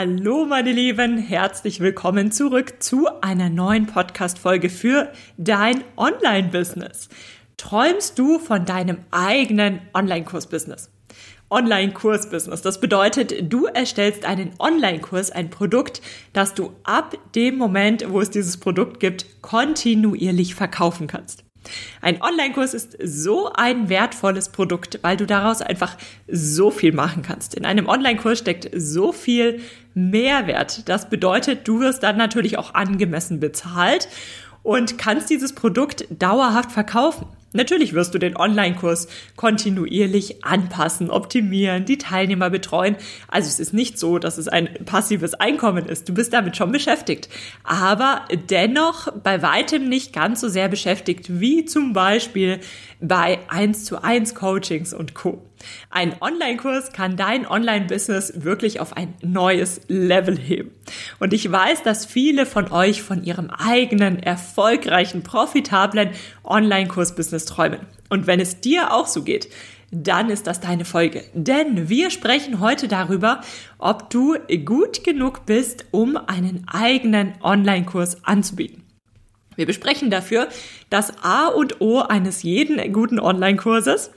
Hallo meine Lieben, herzlich willkommen zurück zu einer neuen Podcast-Folge für dein Online-Business. Träumst du von deinem eigenen Online-Kurs-Business? Online-Kurs-Business. Das bedeutet, du erstellst einen Online-Kurs, ein Produkt, das du ab dem Moment, wo es dieses Produkt gibt, kontinuierlich verkaufen kannst. Ein Online-Kurs ist so ein wertvolles Produkt, weil du daraus einfach so viel machen kannst. In einem Online-Kurs steckt so viel Mehrwert. Das bedeutet, du wirst dann natürlich auch angemessen bezahlt und kannst dieses Produkt dauerhaft verkaufen. Natürlich wirst du den Online-Kurs kontinuierlich anpassen, optimieren, die Teilnehmer betreuen. Also es ist nicht so, dass es ein passives Einkommen ist. Du bist damit schon beschäftigt. Aber dennoch bei weitem nicht ganz so sehr beschäftigt wie zum Beispiel bei 1 zu 1 Coachings und Co. Ein Online-Kurs kann dein Online-Business wirklich auf ein neues Level heben. Und ich weiß, dass viele von euch von ihrem eigenen, erfolgreichen, profitablen Online-Kurs-Business träumen. Und wenn es dir auch so geht, dann ist das deine Folge. Denn wir sprechen heute darüber, ob du gut genug bist, um einen eigenen Online-Kurs anzubieten. Wir besprechen dafür das A und O eines jeden guten Online-Kurses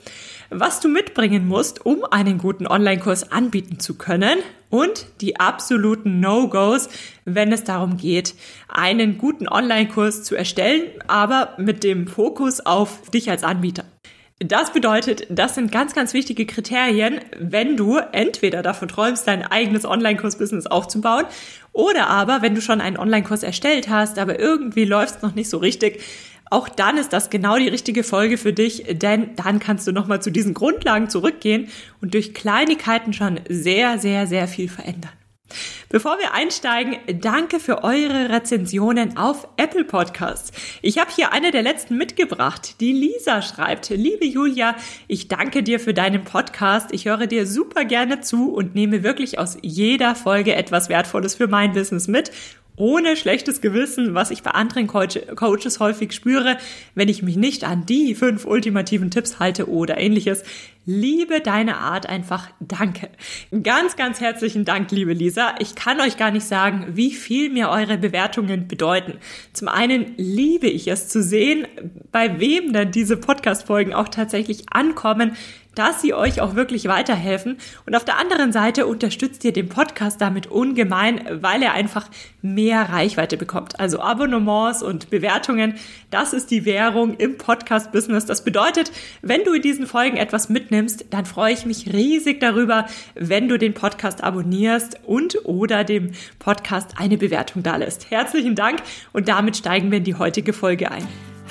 was du mitbringen musst, um einen guten Online-Kurs anbieten zu können und die absoluten No-Gos, wenn es darum geht, einen guten Online-Kurs zu erstellen, aber mit dem Fokus auf dich als Anbieter. Das bedeutet, das sind ganz, ganz wichtige Kriterien, wenn du entweder davon träumst, dein eigenes Online-Kurs-Business aufzubauen oder aber, wenn du schon einen Online-Kurs erstellt hast, aber irgendwie läuft es noch nicht so richtig, auch dann ist das genau die richtige Folge für dich, denn dann kannst du nochmal zu diesen Grundlagen zurückgehen und durch Kleinigkeiten schon sehr, sehr, sehr viel verändern. Bevor wir einsteigen, danke für eure Rezensionen auf Apple Podcasts. Ich habe hier eine der letzten mitgebracht. Die Lisa schreibt, liebe Julia, ich danke dir für deinen Podcast. Ich höre dir super gerne zu und nehme wirklich aus jeder Folge etwas Wertvolles für mein Business mit ohne schlechtes Gewissen, was ich bei anderen Coaches häufig spüre, wenn ich mich nicht an die fünf ultimativen Tipps halte oder ähnliches. Liebe deine Art einfach. Danke. Ganz, ganz herzlichen Dank, liebe Lisa. Ich kann euch gar nicht sagen, wie viel mir eure Bewertungen bedeuten. Zum einen liebe ich es zu sehen, bei wem dann diese Podcast-Folgen auch tatsächlich ankommen, dass sie euch auch wirklich weiterhelfen. Und auf der anderen Seite unterstützt ihr den Podcast damit ungemein, weil er einfach mehr Reichweite bekommt. Also Abonnements und Bewertungen, das ist die Währung im Podcast-Business. Das bedeutet, wenn du in diesen Folgen etwas mitnimmst, dann freue ich mich riesig darüber, wenn du den Podcast abonnierst und oder dem Podcast eine Bewertung da lässt. Herzlichen Dank und damit steigen wir in die heutige Folge ein.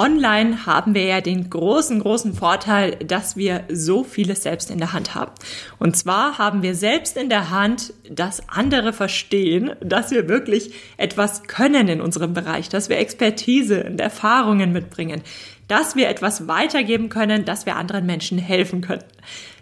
Online haben wir ja den großen, großen Vorteil, dass wir so vieles selbst in der Hand haben. Und zwar haben wir selbst in der Hand, dass andere verstehen, dass wir wirklich etwas können in unserem Bereich, dass wir Expertise und Erfahrungen mitbringen, dass wir etwas weitergeben können, dass wir anderen Menschen helfen können.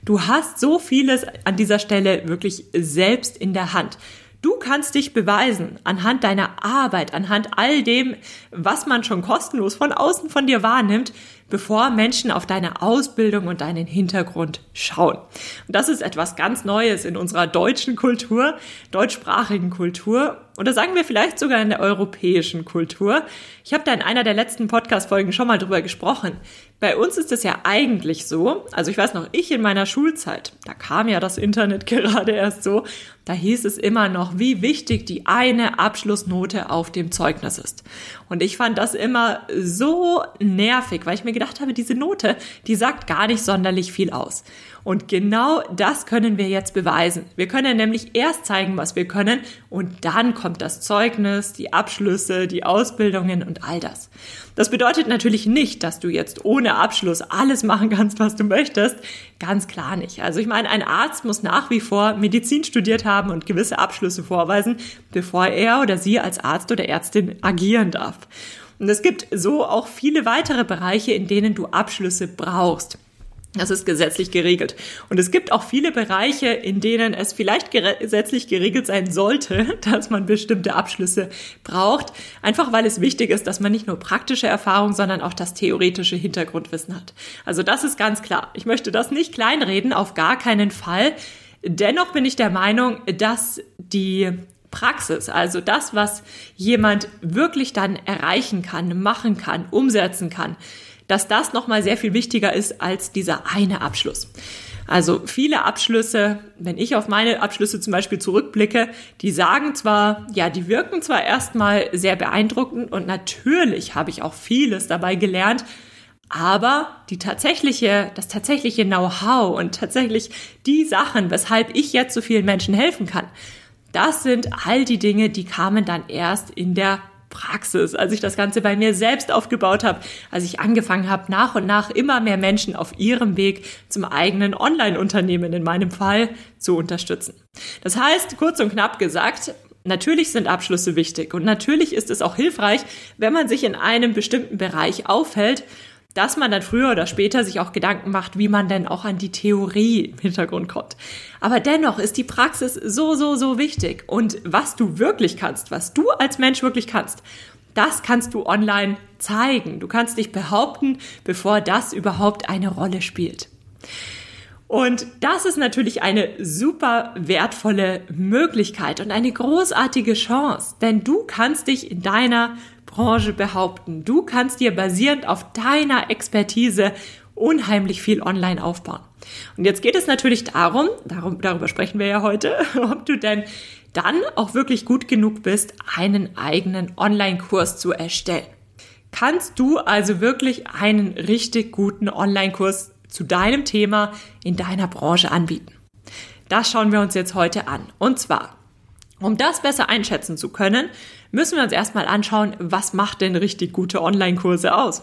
Du hast so vieles an dieser Stelle wirklich selbst in der Hand. Du kannst dich beweisen anhand deiner Arbeit, anhand all dem, was man schon kostenlos von außen von dir wahrnimmt, bevor Menschen auf deine Ausbildung und deinen Hintergrund schauen. Und das ist etwas ganz Neues in unserer deutschen Kultur, deutschsprachigen Kultur oder sagen wir vielleicht sogar in der europäischen Kultur. Ich habe da in einer der letzten Podcast-Folgen schon mal drüber gesprochen. Bei uns ist es ja eigentlich so, also ich weiß noch, ich in meiner Schulzeit, da kam ja das Internet gerade erst so, da hieß es immer noch, wie wichtig die eine Abschlussnote auf dem Zeugnis ist. Und ich fand das immer so nervig, weil ich mir gedacht habe, diese Note, die sagt gar nicht sonderlich viel aus. Und genau das können wir jetzt beweisen. Wir können nämlich erst zeigen, was wir können und dann kommt das Zeugnis, die Abschlüsse, die Ausbildungen und all das. Das bedeutet natürlich nicht, dass du jetzt ohne Abschluss alles machen kannst, was du möchtest. Ganz klar nicht. Also ich meine, ein Arzt muss nach wie vor Medizin studiert haben und gewisse Abschlüsse vorweisen, bevor er oder sie als Arzt oder Ärztin agieren darf. Und es gibt so auch viele weitere Bereiche, in denen du Abschlüsse brauchst. Das ist gesetzlich geregelt. Und es gibt auch viele Bereiche, in denen es vielleicht gesetzlich geregelt sein sollte, dass man bestimmte Abschlüsse braucht. Einfach weil es wichtig ist, dass man nicht nur praktische Erfahrung, sondern auch das theoretische Hintergrundwissen hat. Also das ist ganz klar. Ich möchte das nicht kleinreden, auf gar keinen Fall. Dennoch bin ich der Meinung, dass die Praxis, also das, was jemand wirklich dann erreichen kann, machen kann, umsetzen kann, dass das nochmal sehr viel wichtiger ist als dieser eine Abschluss. Also viele Abschlüsse, wenn ich auf meine Abschlüsse zum Beispiel zurückblicke, die sagen zwar, ja, die wirken zwar erstmal sehr beeindruckend und natürlich habe ich auch vieles dabei gelernt, aber die tatsächliche, das tatsächliche Know-how und tatsächlich die Sachen, weshalb ich jetzt so vielen Menschen helfen kann, das sind all die Dinge, die kamen dann erst in der Praxis, als ich das Ganze bei mir selbst aufgebaut habe, als ich angefangen habe, nach und nach immer mehr Menschen auf ihrem Weg zum eigenen Online-Unternehmen in meinem Fall zu unterstützen. Das heißt, kurz und knapp gesagt, Natürlich sind Abschlüsse wichtig und natürlich ist es auch hilfreich, wenn man sich in einem bestimmten Bereich aufhält dass man dann früher oder später sich auch Gedanken macht, wie man denn auch an die Theorie im Hintergrund kommt. Aber dennoch ist die Praxis so, so, so wichtig. Und was du wirklich kannst, was du als Mensch wirklich kannst, das kannst du online zeigen. Du kannst dich behaupten, bevor das überhaupt eine Rolle spielt. Und das ist natürlich eine super wertvolle Möglichkeit und eine großartige Chance, denn du kannst dich in deiner Branche behaupten. Du kannst dir basierend auf deiner Expertise unheimlich viel online aufbauen. Und jetzt geht es natürlich darum, darum, darüber sprechen wir ja heute, ob du denn dann auch wirklich gut genug bist, einen eigenen Online-Kurs zu erstellen. Kannst du also wirklich einen richtig guten Online-Kurs zu deinem Thema in deiner Branche anbieten? Das schauen wir uns jetzt heute an. Und zwar, um das besser einschätzen zu können, müssen wir uns erstmal anschauen, was macht denn richtig gute Online-Kurse aus?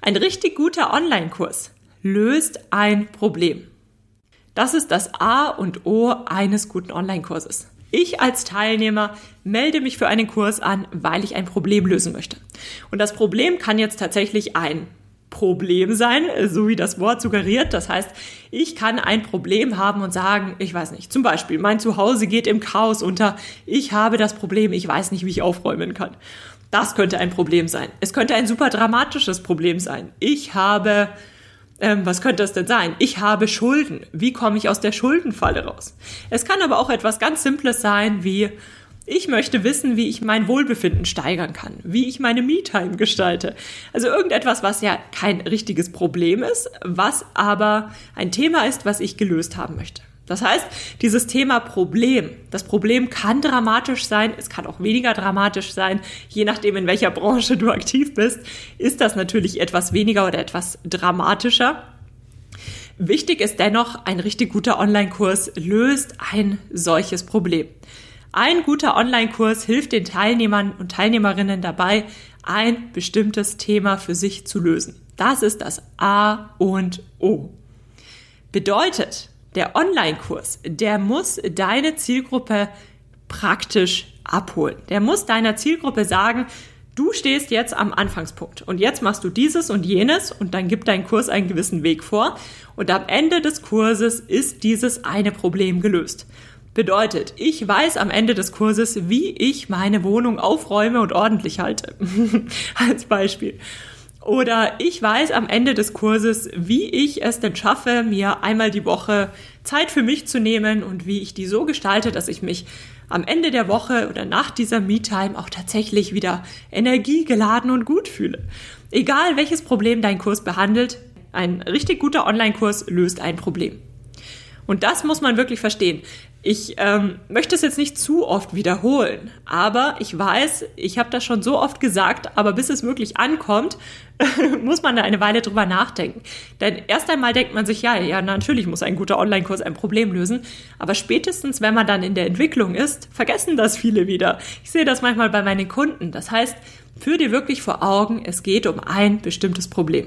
Ein richtig guter Online-Kurs löst ein Problem. Das ist das A und O eines guten Online-Kurses. Ich als Teilnehmer melde mich für einen Kurs an, weil ich ein Problem lösen möchte. Und das Problem kann jetzt tatsächlich ein Problem sein, so wie das Wort suggeriert. Das heißt, ich kann ein Problem haben und sagen, ich weiß nicht, zum Beispiel, mein Zuhause geht im Chaos unter, ich habe das Problem, ich weiß nicht, wie ich aufräumen kann. Das könnte ein Problem sein. Es könnte ein super dramatisches Problem sein. Ich habe, ähm, was könnte das denn sein? Ich habe Schulden. Wie komme ich aus der Schuldenfalle raus? Es kann aber auch etwas ganz Simples sein, wie ich möchte wissen, wie ich mein Wohlbefinden steigern kann, wie ich meine Me-Time gestalte. Also irgendetwas, was ja kein richtiges Problem ist, was aber ein Thema ist, was ich gelöst haben möchte. Das heißt, dieses Thema Problem, das Problem kann dramatisch sein, es kann auch weniger dramatisch sein, je nachdem, in welcher Branche du aktiv bist, ist das natürlich etwas weniger oder etwas dramatischer. Wichtig ist dennoch, ein richtig guter Online-Kurs löst ein solches Problem. Ein guter Online-Kurs hilft den Teilnehmern und Teilnehmerinnen dabei, ein bestimmtes Thema für sich zu lösen. Das ist das A und O. Bedeutet, der Online-Kurs, der muss deine Zielgruppe praktisch abholen. Der muss deiner Zielgruppe sagen, du stehst jetzt am Anfangspunkt und jetzt machst du dieses und jenes und dann gibt dein Kurs einen gewissen Weg vor und am Ende des Kurses ist dieses eine Problem gelöst. Bedeutet, ich weiß am Ende des Kurses, wie ich meine Wohnung aufräume und ordentlich halte. Als Beispiel. Oder ich weiß am Ende des Kurses, wie ich es denn schaffe, mir einmal die Woche Zeit für mich zu nehmen und wie ich die so gestalte, dass ich mich am Ende der Woche oder nach dieser Me-Time auch tatsächlich wieder energiegeladen und gut fühle. Egal welches Problem dein Kurs behandelt, ein richtig guter Online-Kurs löst ein Problem. Und das muss man wirklich verstehen. Ich ähm, möchte es jetzt nicht zu oft wiederholen, aber ich weiß, ich habe das schon so oft gesagt, aber bis es wirklich ankommt, muss man da eine Weile drüber nachdenken. Denn erst einmal denkt man sich, ja, ja, natürlich muss ein guter Online-Kurs ein Problem lösen, aber spätestens, wenn man dann in der Entwicklung ist, vergessen das viele wieder. Ich sehe das manchmal bei meinen Kunden. Das heißt, führ dir wirklich vor Augen, es geht um ein bestimmtes Problem.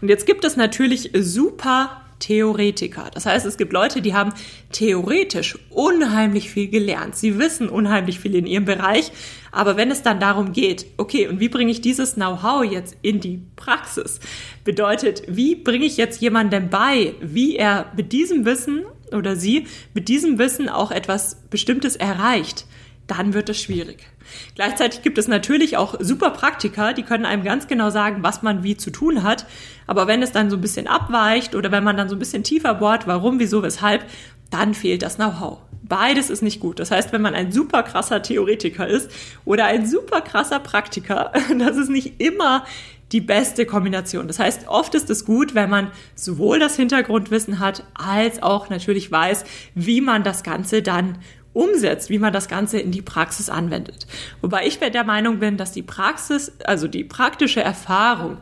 Und jetzt gibt es natürlich super Theoretiker. Das heißt, es gibt Leute, die haben theoretisch unheimlich viel gelernt. Sie wissen unheimlich viel in ihrem Bereich. Aber wenn es dann darum geht, okay, und wie bringe ich dieses Know-how jetzt in die Praxis? Bedeutet, wie bringe ich jetzt jemandem bei, wie er mit diesem Wissen oder sie mit diesem Wissen auch etwas Bestimmtes erreicht? Dann wird es schwierig. Gleichzeitig gibt es natürlich auch super Praktiker, die können einem ganz genau sagen, was man wie zu tun hat. Aber wenn es dann so ein bisschen abweicht oder wenn man dann so ein bisschen tiefer bohrt, warum, wieso, weshalb, dann fehlt das Know-how. Beides ist nicht gut. Das heißt, wenn man ein super krasser Theoretiker ist oder ein super krasser Praktiker, das ist nicht immer die beste Kombination. Das heißt, oft ist es gut, wenn man sowohl das Hintergrundwissen hat, als auch natürlich weiß, wie man das Ganze dann umsetzt, wie man das Ganze in die Praxis anwendet. Wobei ich der Meinung bin, dass die Praxis, also die praktische Erfahrung,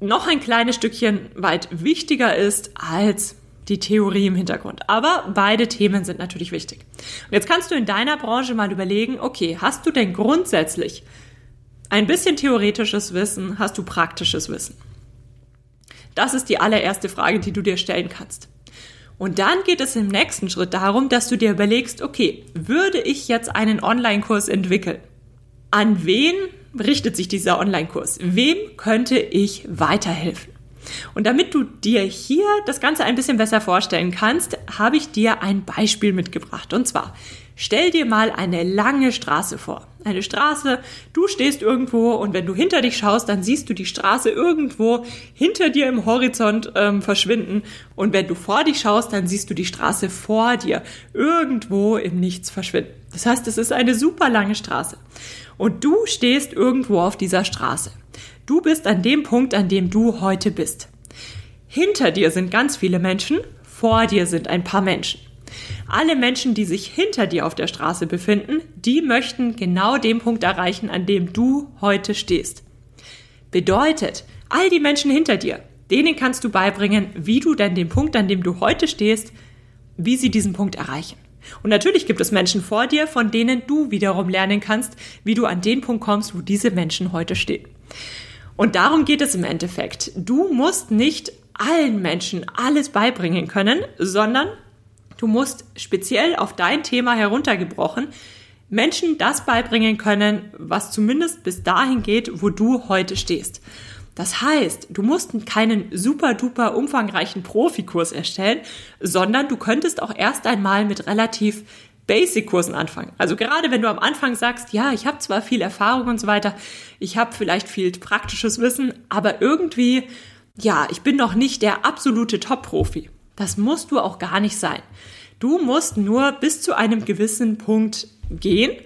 noch ein kleines Stückchen weit wichtiger ist als die Theorie im Hintergrund. Aber beide Themen sind natürlich wichtig. Und jetzt kannst du in deiner Branche mal überlegen, okay, hast du denn grundsätzlich ein bisschen theoretisches Wissen, hast du praktisches Wissen? Das ist die allererste Frage, die du dir stellen kannst. Und dann geht es im nächsten Schritt darum, dass du dir überlegst, okay, würde ich jetzt einen Online-Kurs entwickeln? An wen richtet sich dieser Online-Kurs? Wem könnte ich weiterhelfen? Und damit du dir hier das Ganze ein bisschen besser vorstellen kannst, habe ich dir ein Beispiel mitgebracht. Und zwar, stell dir mal eine lange Straße vor. Eine Straße, du stehst irgendwo und wenn du hinter dich schaust, dann siehst du die Straße irgendwo hinter dir im Horizont ähm, verschwinden. Und wenn du vor dich schaust, dann siehst du die Straße vor dir irgendwo im Nichts verschwinden. Das heißt, es ist eine super lange Straße. Und du stehst irgendwo auf dieser Straße. Du bist an dem Punkt, an dem du heute bist. Hinter dir sind ganz viele Menschen, vor dir sind ein paar Menschen. Alle Menschen, die sich hinter dir auf der Straße befinden, die möchten genau den Punkt erreichen, an dem du heute stehst. Bedeutet, all die Menschen hinter dir, denen kannst du beibringen, wie du denn den Punkt, an dem du heute stehst, wie sie diesen Punkt erreichen. Und natürlich gibt es Menschen vor dir, von denen du wiederum lernen kannst, wie du an den Punkt kommst, wo diese Menschen heute stehen. Und darum geht es im Endeffekt. Du musst nicht allen Menschen alles beibringen können, sondern du musst speziell auf dein Thema heruntergebrochen Menschen das beibringen können, was zumindest bis dahin geht, wo du heute stehst. Das heißt, du musst keinen super duper umfangreichen Profikurs erstellen, sondern du könntest auch erst einmal mit relativ Basic-Kursen anfangen. Also gerade wenn du am Anfang sagst, ja, ich habe zwar viel Erfahrung und so weiter, ich habe vielleicht viel praktisches Wissen, aber irgendwie, ja, ich bin noch nicht der absolute Top-Profi. Das musst du auch gar nicht sein. Du musst nur bis zu einem gewissen Punkt gehen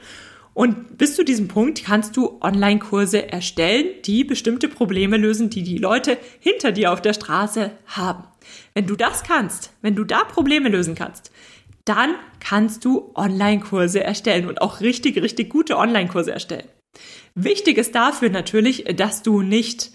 und bis zu diesem Punkt kannst du Online-Kurse erstellen, die bestimmte Probleme lösen, die die Leute hinter dir auf der Straße haben. Wenn du das kannst, wenn du da Probleme lösen kannst, dann kannst du Online-Kurse erstellen und auch richtig, richtig gute Online-Kurse erstellen. Wichtig ist dafür natürlich, dass du nicht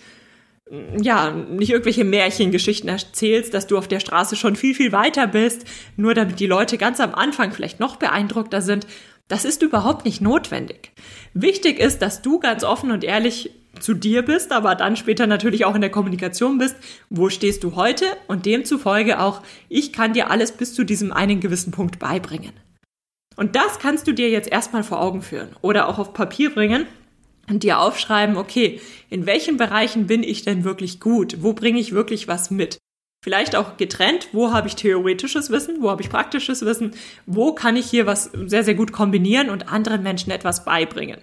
ja, nicht irgendwelche Märchengeschichten erzählst, dass du auf der Straße schon viel, viel weiter bist, nur damit die Leute ganz am Anfang vielleicht noch beeindruckter sind. Das ist überhaupt nicht notwendig. Wichtig ist, dass du ganz offen und ehrlich zu dir bist, aber dann später natürlich auch in der Kommunikation bist, wo stehst du heute und demzufolge auch, ich kann dir alles bis zu diesem einen gewissen Punkt beibringen. Und das kannst du dir jetzt erstmal vor Augen führen oder auch auf Papier bringen und dir aufschreiben, okay, in welchen Bereichen bin ich denn wirklich gut? Wo bringe ich wirklich was mit? Vielleicht auch getrennt, wo habe ich theoretisches Wissen, wo habe ich praktisches Wissen, wo kann ich hier was sehr, sehr gut kombinieren und anderen Menschen etwas beibringen.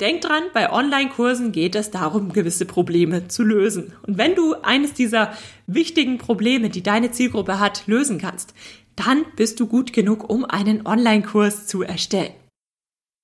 Denk dran, bei Online-Kursen geht es darum, gewisse Probleme zu lösen. Und wenn du eines dieser wichtigen Probleme, die deine Zielgruppe hat, lösen kannst, dann bist du gut genug, um einen Online-Kurs zu erstellen.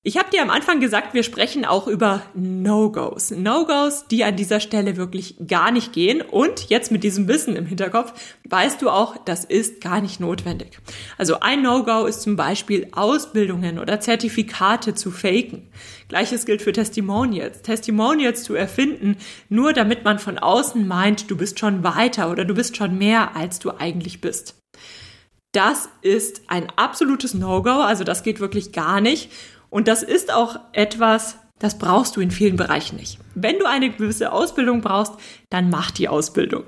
Ich habe dir am Anfang gesagt, wir sprechen auch über No-Gos. No-Gos, die an dieser Stelle wirklich gar nicht gehen. Und jetzt mit diesem Wissen im Hinterkopf weißt du auch, das ist gar nicht notwendig. Also ein No-Go ist zum Beispiel Ausbildungen oder Zertifikate zu faken. Gleiches gilt für Testimonials. Testimonials zu erfinden, nur damit man von außen meint, du bist schon weiter oder du bist schon mehr, als du eigentlich bist. Das ist ein absolutes No-Go, also das geht wirklich gar nicht. Und das ist auch etwas, das brauchst du in vielen Bereichen nicht. Wenn du eine gewisse Ausbildung brauchst, dann mach die Ausbildung.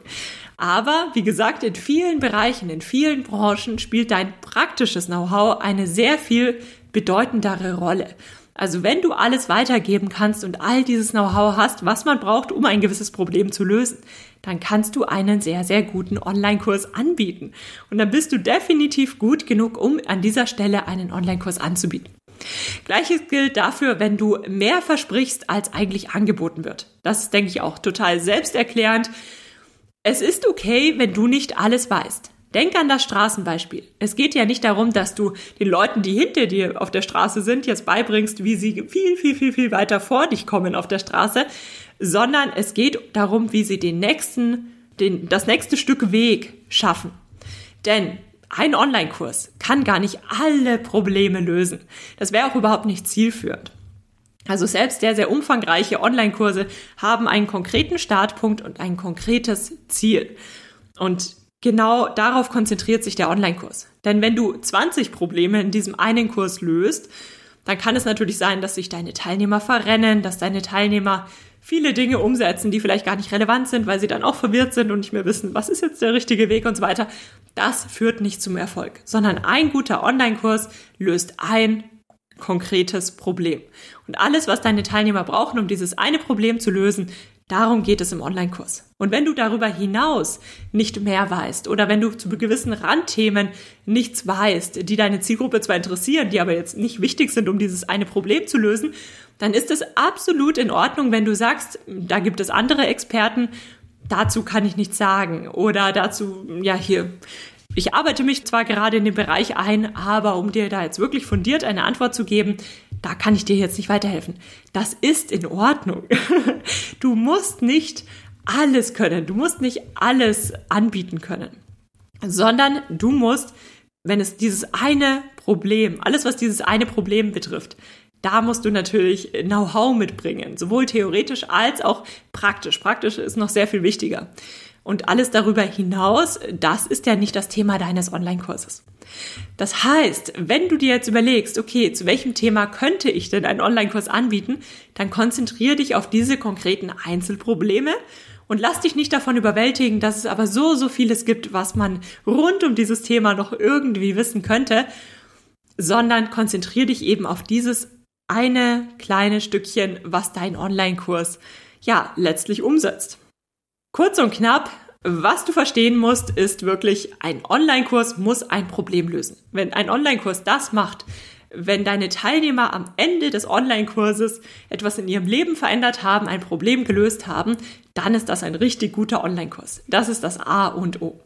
Aber wie gesagt, in vielen Bereichen, in vielen Branchen spielt dein praktisches Know-how eine sehr viel bedeutendere Rolle. Also wenn du alles weitergeben kannst und all dieses Know-how hast, was man braucht, um ein gewisses Problem zu lösen, dann kannst du einen sehr, sehr guten Online-Kurs anbieten. Und dann bist du definitiv gut genug, um an dieser Stelle einen Online-Kurs anzubieten. Gleiches gilt dafür, wenn du mehr versprichst, als eigentlich angeboten wird. Das ist, denke ich, auch total selbsterklärend. Es ist okay, wenn du nicht alles weißt. Denk an das Straßenbeispiel. Es geht ja nicht darum, dass du den Leuten, die hinter dir auf der Straße sind, jetzt beibringst, wie sie viel, viel, viel, viel weiter vor dich kommen auf der Straße, sondern es geht darum, wie sie den nächsten, den, das nächste Stück Weg schaffen. Denn ein Online-Kurs kann gar nicht alle Probleme lösen. Das wäre auch überhaupt nicht zielführend. Also selbst sehr, sehr umfangreiche Online-Kurse haben einen konkreten Startpunkt und ein konkretes Ziel. Und genau darauf konzentriert sich der Online-Kurs. Denn wenn du 20 Probleme in diesem einen Kurs löst, dann kann es natürlich sein, dass sich deine Teilnehmer verrennen, dass deine Teilnehmer viele Dinge umsetzen, die vielleicht gar nicht relevant sind, weil sie dann auch verwirrt sind und nicht mehr wissen, was ist jetzt der richtige Weg und so weiter. Das führt nicht zum Erfolg, sondern ein guter Online-Kurs löst ein konkretes Problem. Und alles, was deine Teilnehmer brauchen, um dieses eine Problem zu lösen, darum geht es im Online-Kurs. Und wenn du darüber hinaus nicht mehr weißt oder wenn du zu gewissen Randthemen nichts weißt, die deine Zielgruppe zwar interessieren, die aber jetzt nicht wichtig sind, um dieses eine Problem zu lösen, dann ist es absolut in Ordnung, wenn du sagst, da gibt es andere Experten, dazu kann ich nichts sagen oder dazu, ja, hier, ich arbeite mich zwar gerade in den Bereich ein, aber um dir da jetzt wirklich fundiert eine Antwort zu geben, da kann ich dir jetzt nicht weiterhelfen. Das ist in Ordnung. Du musst nicht alles können, du musst nicht alles anbieten können, sondern du musst, wenn es dieses eine Problem, alles was dieses eine Problem betrifft, da musst du natürlich Know-how mitbringen, sowohl theoretisch als auch praktisch. Praktisch ist noch sehr viel wichtiger. Und alles darüber hinaus, das ist ja nicht das Thema deines Online-Kurses. Das heißt, wenn du dir jetzt überlegst, okay, zu welchem Thema könnte ich denn einen Online-Kurs anbieten, dann konzentriere dich auf diese konkreten Einzelprobleme und lass dich nicht davon überwältigen, dass es aber so, so vieles gibt, was man rund um dieses Thema noch irgendwie wissen könnte, sondern konzentriere dich eben auf dieses eine kleine Stückchen, was dein Online-Kurs ja letztlich umsetzt. Kurz und knapp, was du verstehen musst, ist wirklich, ein Online-Kurs muss ein Problem lösen. Wenn ein Online-Kurs das macht, wenn deine Teilnehmer am Ende des Online-Kurses etwas in ihrem Leben verändert haben, ein Problem gelöst haben, dann ist das ein richtig guter Online-Kurs. Das ist das A und O.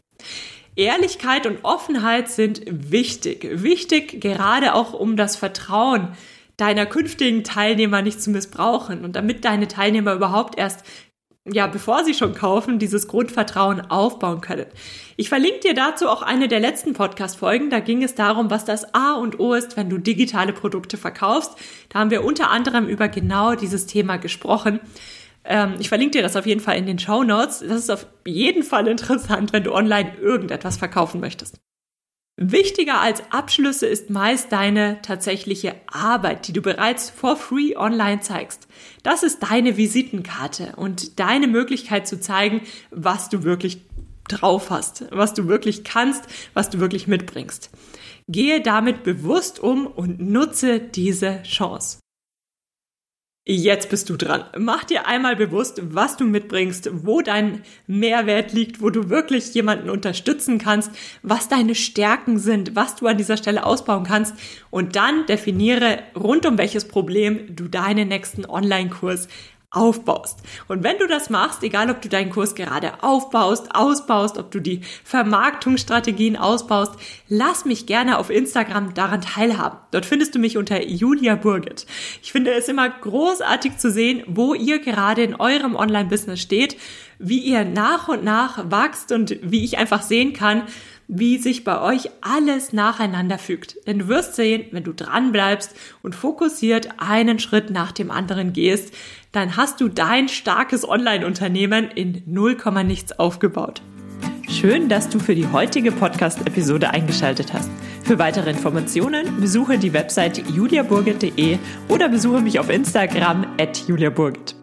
Ehrlichkeit und Offenheit sind wichtig. Wichtig gerade auch um das Vertrauen deiner künftigen Teilnehmer nicht zu missbrauchen und damit deine Teilnehmer überhaupt erst ja, bevor sie schon kaufen, dieses Grundvertrauen aufbauen können. Ich verlinke dir dazu auch eine der letzten Podcast-Folgen. Da ging es darum, was das A und O ist, wenn du digitale Produkte verkaufst. Da haben wir unter anderem über genau dieses Thema gesprochen. Ähm, ich verlinke dir das auf jeden Fall in den Show Notes. Das ist auf jeden Fall interessant, wenn du online irgendetwas verkaufen möchtest. Wichtiger als Abschlüsse ist meist deine tatsächliche Arbeit, die du bereits for free online zeigst. Das ist deine Visitenkarte und deine Möglichkeit zu zeigen, was du wirklich drauf hast, was du wirklich kannst, was du wirklich mitbringst. Gehe damit bewusst um und nutze diese Chance. Jetzt bist du dran. Mach dir einmal bewusst, was du mitbringst, wo dein Mehrwert liegt, wo du wirklich jemanden unterstützen kannst, was deine Stärken sind, was du an dieser Stelle ausbauen kannst und dann definiere rund um welches Problem du deinen nächsten Online-Kurs aufbaust. Und wenn du das machst, egal ob du deinen Kurs gerade aufbaust, ausbaust, ob du die Vermarktungsstrategien ausbaust, lass mich gerne auf Instagram daran teilhaben. Dort findest du mich unter Julia Burgit. Ich finde es immer großartig zu sehen, wo ihr gerade in eurem Online-Business steht, wie ihr nach und nach wachst und wie ich einfach sehen kann, wie sich bei euch alles nacheinander fügt. Denn du wirst sehen, wenn du dran bleibst und fokussiert einen Schritt nach dem anderen gehst, dann hast du dein starkes Online-Unternehmen in 0, nichts aufgebaut. Schön, dass du für die heutige Podcast-Episode eingeschaltet hast. Für weitere Informationen besuche die Website juliaburgit.de oder besuche mich auf Instagram at juliaburgit.